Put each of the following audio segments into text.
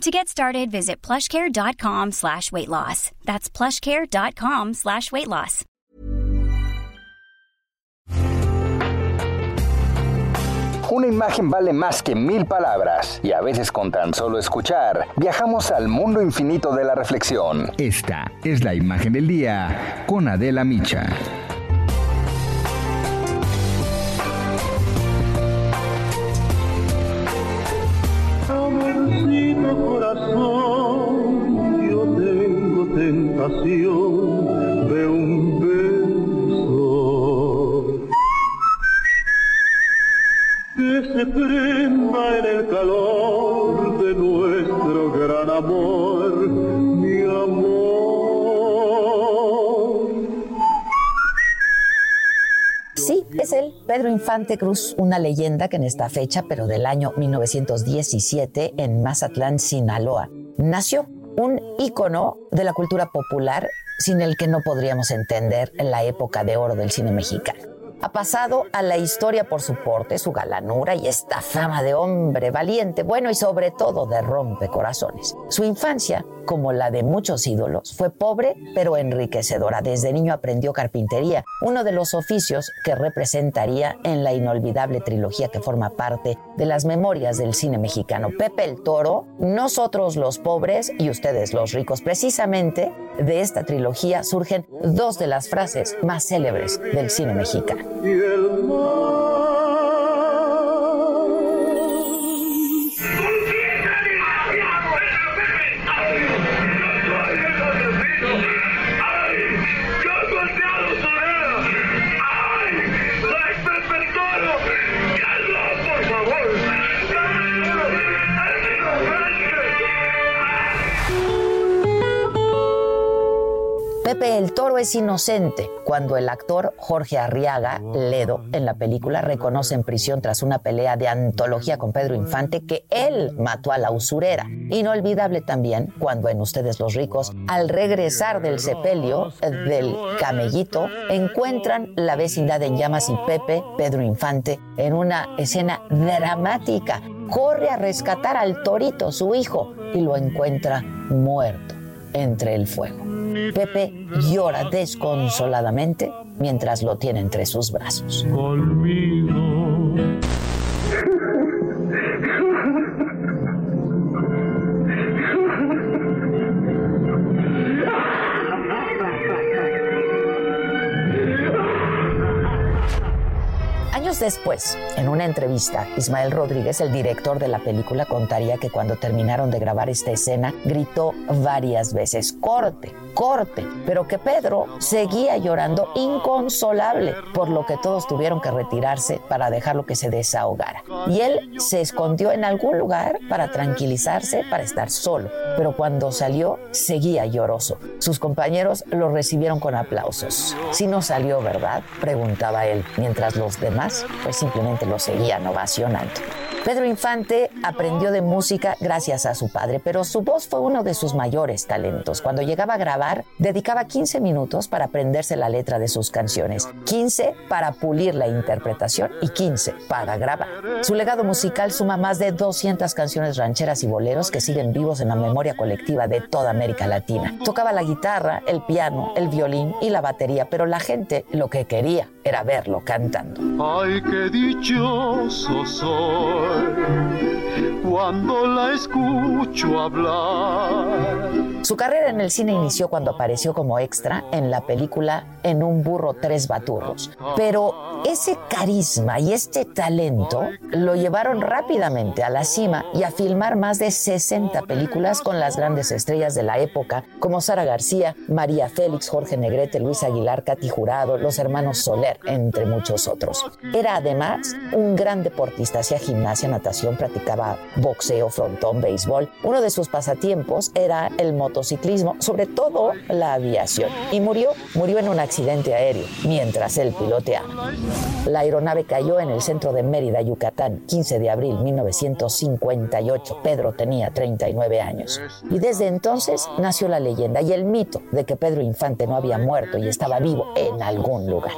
To get started, visit plushcare.com slash weight loss. That's plushcare.com slash weight loss. Una imagen vale más que mil palabras y a veces con tan solo escuchar viajamos al mundo infinito de la reflexión. Esta es la imagen del día con Adela Micha. Se prenda en el calor de nuestro gran amor, mi amor. Sí, es él, Pedro Infante Cruz, una leyenda que en esta fecha, pero del año 1917, en Mazatlán, Sinaloa, nació un ícono de la cultura popular sin el que no podríamos entender la época de oro del cine mexicano. Ha pasado a la historia por su porte, su galanura y esta fama de hombre valiente, bueno y sobre todo de rompecorazones. Su infancia, como la de muchos ídolos, fue pobre pero enriquecedora. Desde niño aprendió carpintería, uno de los oficios que representaría en la inolvidable trilogía que forma parte de las memorias del cine mexicano. Pepe el Toro, nosotros los pobres y ustedes los ricos. Precisamente de esta trilogía surgen dos de las frases más célebres del cine mexicano. El Toro es inocente cuando el actor Jorge Arriaga Ledo en la película reconoce en prisión tras una pelea de antología con Pedro Infante que él mató a la usurera. Inolvidable también cuando en Ustedes los ricos, al regresar del sepelio del camellito, encuentran la vecindad en llamas y Pepe, Pedro Infante, en una escena dramática. Corre a rescatar al torito, su hijo, y lo encuentra muerto entre el fuego. Pepe llora desconsoladamente mientras lo tiene entre sus brazos. Después, en una entrevista, Ismael Rodríguez, el director de la película, contaría que cuando terminaron de grabar esta escena, gritó varias veces, corte, corte, pero que Pedro seguía llorando inconsolable, por lo que todos tuvieron que retirarse para dejarlo que se desahogara. Y él se escondió en algún lugar para tranquilizarse, para estar solo, pero cuando salió, seguía lloroso. Sus compañeros lo recibieron con aplausos. Si no salió, ¿verdad? Preguntaba él, mientras los demás pues simplemente lo seguían ovacionando. Pedro Infante aprendió de música gracias a su padre, pero su voz fue uno de sus mayores talentos. Cuando llegaba a grabar, dedicaba 15 minutos para aprenderse la letra de sus canciones, 15 para pulir la interpretación y 15 para grabar. Su legado musical suma más de 200 canciones rancheras y boleros que siguen vivos en la memoria colectiva de toda América Latina. Tocaba la guitarra, el piano, el violín y la batería, pero la gente lo que quería era verlo cantando. Qué dichoso soy cuando la escucho hablar. Su carrera en el cine inició cuando apareció como extra en la película En un burro tres baturros. Pero ese carisma y este talento lo llevaron rápidamente a la cima y a filmar más de 60 películas con las grandes estrellas de la época como Sara García, María Félix, Jorge Negrete, Luis Aguilar, Katy Jurado, los hermanos Soler, entre muchos otros. Además un gran deportista, hacía gimnasia, natación, practicaba boxeo, frontón, béisbol. Uno de sus pasatiempos era el motociclismo, sobre todo la aviación. Y murió, murió en un accidente aéreo mientras él piloteaba. La aeronave cayó en el centro de Mérida, Yucatán, 15 de abril de 1958. Pedro tenía 39 años. Y desde entonces nació la leyenda y el mito de que Pedro Infante no había muerto y estaba vivo en algún lugar.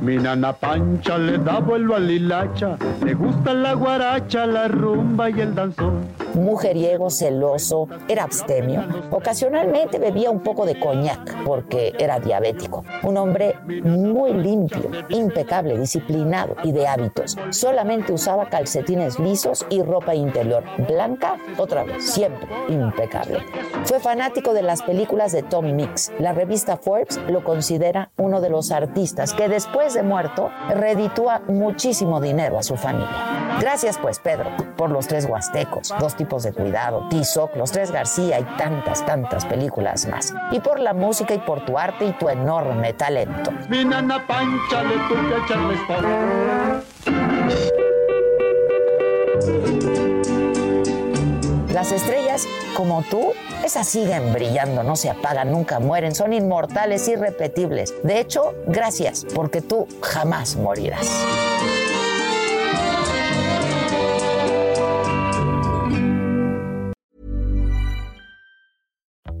Mi nana Pancha le da vuelo a Lilacha, le gusta la guaracha, la rumba y el danzón. Mujeriego, celoso, era abstemio. Ocasionalmente bebía un poco de coñac porque era diabético. Un hombre muy limpio, impecable, disciplinado y de hábitos. Solamente usaba calcetines lisos y ropa interior blanca, otra vez, siempre impecable. Fue fanático de las películas de Tom Mix. La revista Forbes lo considera uno de los artistas que después de muerto reditúa muchísimo dinero a su familia. Gracias pues, Pedro, por los tres huastecos, dos tipos de cuidado, Tizoc, los tres García y tantas, tantas películas más. Y por la música y por tu arte y tu enorme talento. Mi nana Pancha le Las estrellas, como tú, esas siguen brillando, no se apagan, nunca mueren, son inmortales, irrepetibles. De hecho, gracias, porque tú jamás morirás.